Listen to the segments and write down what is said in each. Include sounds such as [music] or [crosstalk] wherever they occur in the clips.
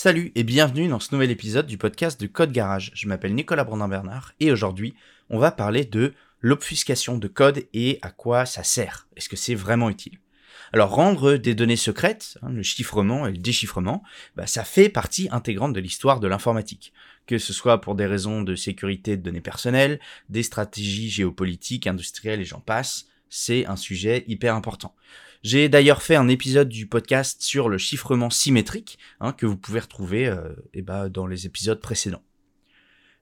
Salut et bienvenue dans ce nouvel épisode du podcast de Code Garage. Je m'appelle Nicolas Brandin-Bernard et aujourd'hui, on va parler de l'obfuscation de code et à quoi ça sert. Est-ce que c'est vraiment utile? Alors rendre des données secrètes, hein, le chiffrement et le déchiffrement, bah, ça fait partie intégrante de l'histoire de l'informatique, que ce soit pour des raisons de sécurité de données personnelles, des stratégies géopolitiques, industrielles et j'en passe, c'est un sujet hyper important. J'ai d'ailleurs fait un épisode du podcast sur le chiffrement symétrique, hein, que vous pouvez retrouver euh, eh ben, dans les épisodes précédents.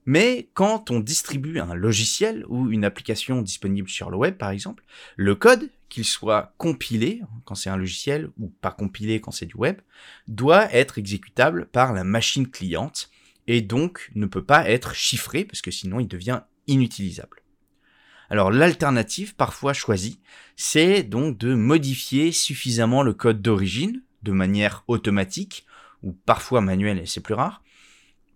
Mais quand on distribue un logiciel ou une application disponible sur le web, par exemple, le code, qu'il soit compilé quand c'est un logiciel ou pas compilé quand c'est du web, doit être exécutable par la machine cliente et donc ne peut pas être chiffré parce que sinon il devient inutilisable. Alors l'alternative parfois choisie, c'est donc de modifier suffisamment le code d'origine de manière automatique ou parfois manuelle et c'est plus rare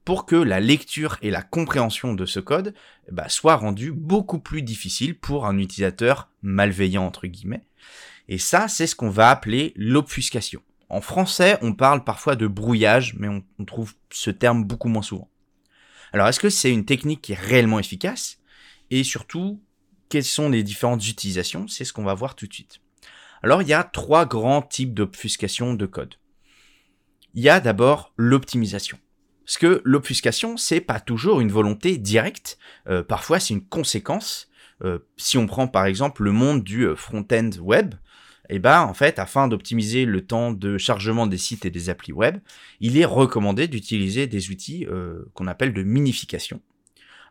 pour que la lecture et la compréhension de ce code bah, soient rendues beaucoup plus difficiles pour un utilisateur malveillant entre guillemets. Et ça, c'est ce qu'on va appeler l'obfuscation. En français, on parle parfois de brouillage, mais on, on trouve ce terme beaucoup moins souvent. Alors, est-ce que c'est une technique qui est réellement efficace? Et surtout, quelles sont les différentes utilisations C'est ce qu'on va voir tout de suite. Alors, il y a trois grands types d'obfuscation de code. Il y a d'abord l'optimisation. Parce que l'obfuscation, c'est pas toujours une volonté directe. Euh, parfois, c'est une conséquence. Euh, si on prend par exemple le monde du euh, front-end web, eh ben en fait, afin d'optimiser le temps de chargement des sites et des applis web, il est recommandé d'utiliser des outils qu'on appelle de minification.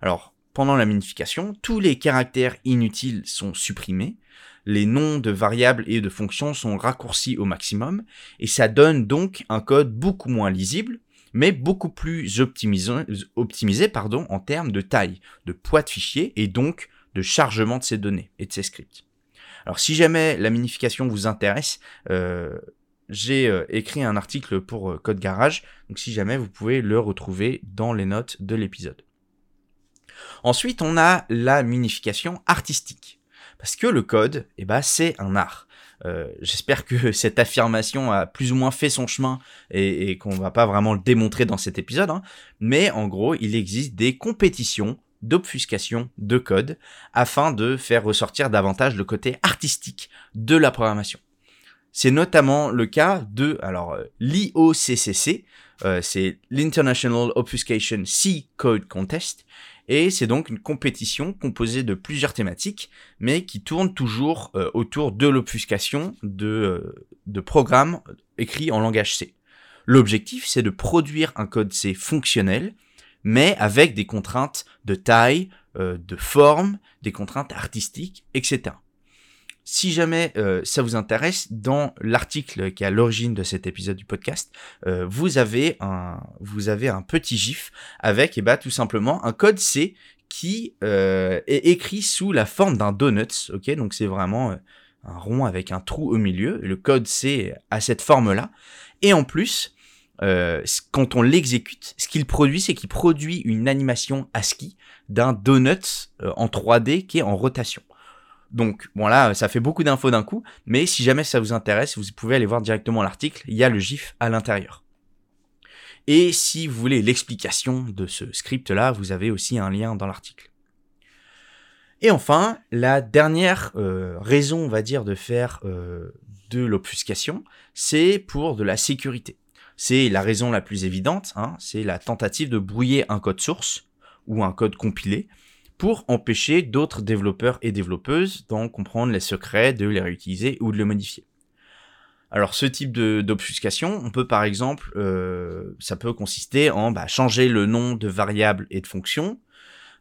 Alors, pendant la minification, tous les caractères inutiles sont supprimés, les noms de variables et de fonctions sont raccourcis au maximum, et ça donne donc un code beaucoup moins lisible, mais beaucoup plus optimisé, en termes de taille, de poids de fichier et donc de chargement de ces données et de ces scripts. Alors si jamais la minification vous intéresse, euh, j'ai euh, écrit un article pour euh, Code Garage, donc si jamais vous pouvez le retrouver dans les notes de l'épisode. Ensuite, on a la minification artistique. Parce que le code, eh ben, c'est un art. Euh, j'espère que [laughs] cette affirmation a plus ou moins fait son chemin et, et qu'on va pas vraiment le démontrer dans cet épisode. Hein. Mais en gros, il existe des compétitions d'obfuscation de code afin de faire ressortir davantage le côté artistique de la programmation. C'est notamment le cas de alors euh, l'IOCCC, euh, c'est l'International Obfuscation C Code Contest, et c'est donc une compétition composée de plusieurs thématiques, mais qui tourne toujours euh, autour de l'obfuscation de, euh, programmes écrits en langage C. L'objectif, c'est de produire un code C fonctionnel, mais avec des contraintes de taille, euh, de forme, des contraintes artistiques, etc. Si jamais euh, ça vous intéresse, dans l'article qui est à l'origine de cet épisode du podcast, euh, vous avez un vous avez un petit gif avec et eh bah ben, tout simplement un code C qui euh, est écrit sous la forme d'un donut. Ok, donc c'est vraiment un rond avec un trou au milieu. Le code C a cette forme là. Et en plus, quand on l'exécute, ce qu'il produit, c'est qu'il produit une animation ASCII d'un donut en 3D qui est en rotation. Donc bon là, ça fait beaucoup d'infos d'un coup, mais si jamais ça vous intéresse, vous pouvez aller voir directement l'article, il y a le GIF à l'intérieur. Et si vous voulez l'explication de ce script-là, vous avez aussi un lien dans l'article. Et enfin, la dernière euh, raison, on va dire, de faire euh, de l'obfuscation, c'est pour de la sécurité. C'est la raison la plus évidente, hein, c'est la tentative de brouiller un code source ou un code compilé pour empêcher d'autres développeurs et développeuses d'en comprendre les secrets, de les réutiliser ou de le modifier. Alors ce type d'obfuscation, on peut par exemple, euh, ça peut consister en bah, changer le nom de variables et de fonctions,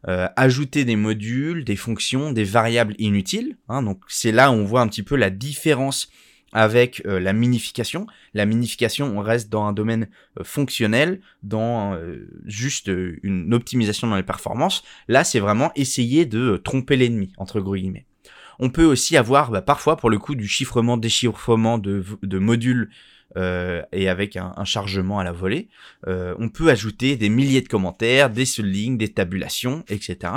euh, ajouter des modules, des fonctions, des variables inutiles. Hein, donc c'est là où on voit un petit peu la différence avec euh, la minification. La minification, on reste dans un domaine euh, fonctionnel, dans euh, juste une optimisation dans les performances. Là, c'est vraiment essayer de tromper l'ennemi, entre guillemets. On peut aussi avoir bah, parfois pour le coup du chiffrement, déchiffrement de, de modules et avec un, un, chargement à la volée. on peut ajouter des milliers de commentaires, des lignes, des tabulations, etc.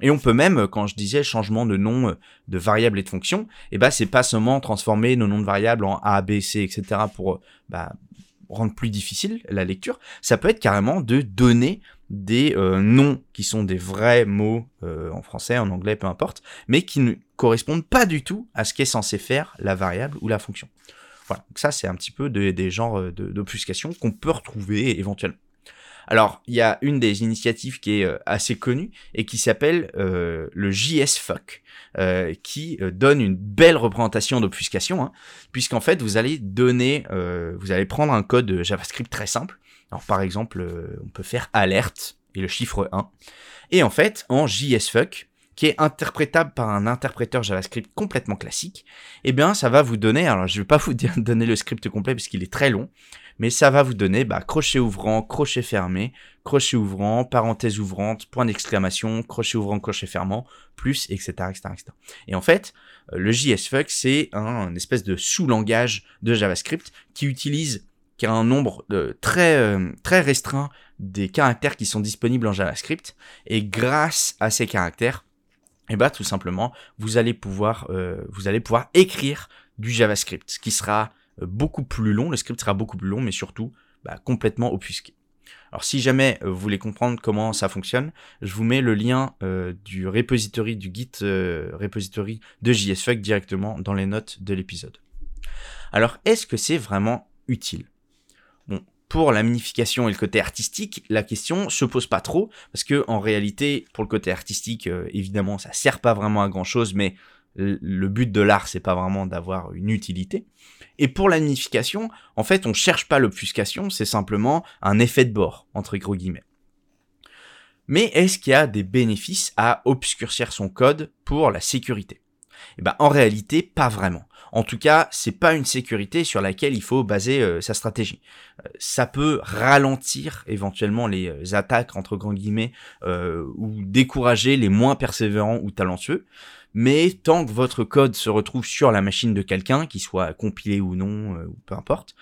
Et on peut même, quand je disais changement de nom euh, de variable et de fonction, eh ben c'est pas seulement transformer nos noms de variables en A, B, C, etc. pour euh, bah, rendre plus difficile la lecture, ça peut être carrément de donner des euh, noms qui sont des vrais mots en français, en anglais, peu importe, mais qui ne correspondent pas du tout à ce qu'est censé faire la variable ou la fonction. Voilà, donc ça c'est un petit peu des genres d'obfuscation qu'on peut retrouver éventuellement. Alors, il y a une des initiatives qui est euh, assez connue et qui s'appelle euh, le JSFuck, euh, qui donne une belle représentation d'obfuscation, hein, puisqu'en fait, vous allez donner, vous allez prendre un code JavaScript très simple. Alors, par exemple, on peut faire alerte et le chiffre 1. Et en fait, en JSFuck, qui est interprétable par un interpréteur JavaScript complètement classique, eh bien, ça va vous donner, alors je vais pas vous [laughs] donner le script complet parce qu'il est très long, mais ça va vous donner bah, crochet ouvrant, crochet fermé, crochet ouvrant, parenthèse ouvrante, point d'exclamation, crochet ouvrant, crochet fermant, plus, etc., etc., etc. Et en fait, euh, le JSFuck, c'est un, espèce de sous-langage de JavaScript qui utilise qui a un nombre de très euh, très restreint des caractères qui sont disponibles en JavaScript et grâce à ces caractères et eh bah tout simplement vous allez pouvoir euh, vous allez pouvoir écrire du JavaScript ce qui sera euh, beaucoup plus long, le script sera beaucoup plus long, mais surtout bah, complètement obfusqué. Alors si jamais euh, vous voulez comprendre comment ça fonctionne, je vous mets le lien euh, du repository, du Git repository de JSFuck directement dans les notes de l'épisode. Alors est-ce que c'est vraiment utile? Bon, pour la minification et le côté artistique, la question se pose pas trop, parce que en réalité, pour le côté artistique, évidemment, ça sert pas vraiment à grand chose, mais le but de l'art, c'est pas vraiment d'avoir une utilité. Et pour la en fait, on cherche pas l'obfuscation, c'est simplement un effet de bord, entre gros guillemets. Mais est-ce qu'il y a des bénéfices à obscurcir son code pour la sécurité? Eh ben, en réalité, pas vraiment. En tout cas, c'est pas une sécurité sur laquelle il faut baser euh, sa stratégie. Euh, ça peut ralentir éventuellement les euh, attaques entre grands guillemets ou décourager les moins persévérants ou talentueux mais tant que votre code se retrouve sur la machine de quelqu'un, qu'il soit compilé ou non, euh, peu importe,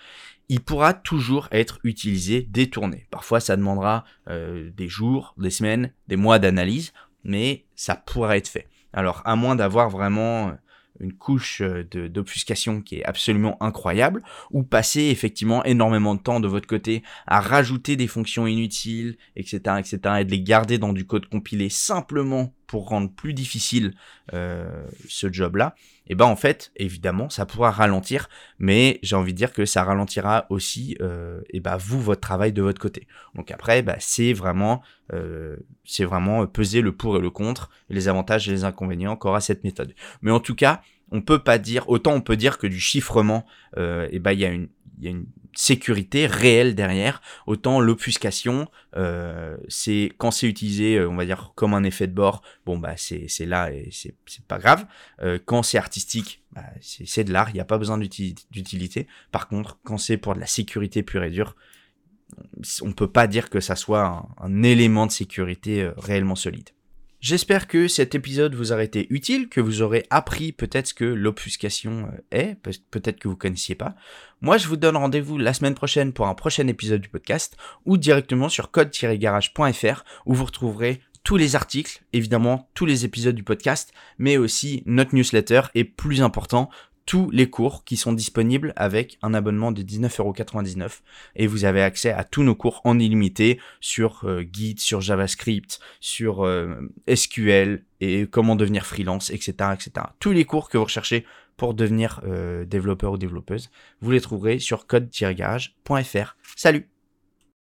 il pourra toujours être utilisé, détourné. Parfois, ça demandera euh, des jours, des semaines, des mois d'analyse, mais ça pourra être fait. Alors, à moins d'avoir vraiment euh, une couche d'obfuscation qui est absolument incroyable, ou passer effectivement énormément de temps de votre côté à rajouter des fonctions inutiles, etc., etc., et de les garder dans du code compilé simplement pour rendre plus difficile euh, ce job-là, et eh ben en fait, évidemment, ça pourra ralentir, mais j'ai envie de dire que ça ralentira aussi, euh, et ben vous votre travail de votre côté. Donc après, bah, c'est vraiment, euh, c'est vraiment peser le pour et le contre, les avantages et les inconvénients qu'aura cette méthode. Mais en tout cas, on peut pas dire, autant on peut dire que du chiffrement, euh, et ben il y a une, y a une sécurité réelle derrière. Autant l'obfuscation, euh, c'est quand c'est utilisé, euh, on va dire comme un effet de bord, bon bah c'est là et c'est pas grave. Euh, quand c'est artistique, bah, c'est de l'art, il n'y a pas besoin d'utilité. Par contre, quand c'est pour de la sécurité pure et dure, on peut pas dire que ça soit un élément de sécurité réellement solide. J'espère que cet épisode vous aura été utile, que vous aurez appris peut-être ce que l'obfuscation euh, est, peut-être que vous connaissiez pas. Moi, je vous donne rendez-vous la semaine prochaine pour un prochain épisode du podcast ou directement sur code-garage.fr où vous retrouverez tous les articles, évidemment tous les épisodes du podcast, mais aussi notre newsletter et plus important, tous les cours qui sont disponibles avec un abonnement de 19,99€ et vous avez accès à tous nos cours en illimité sur euh, Git, sur JavaScript, sur euh, SQL et comment devenir freelance, etc., etc. Tous les cours que vous recherchez pour devenir euh, développeur ou développeuse, vous les trouverez sur code-garage.fr. Salut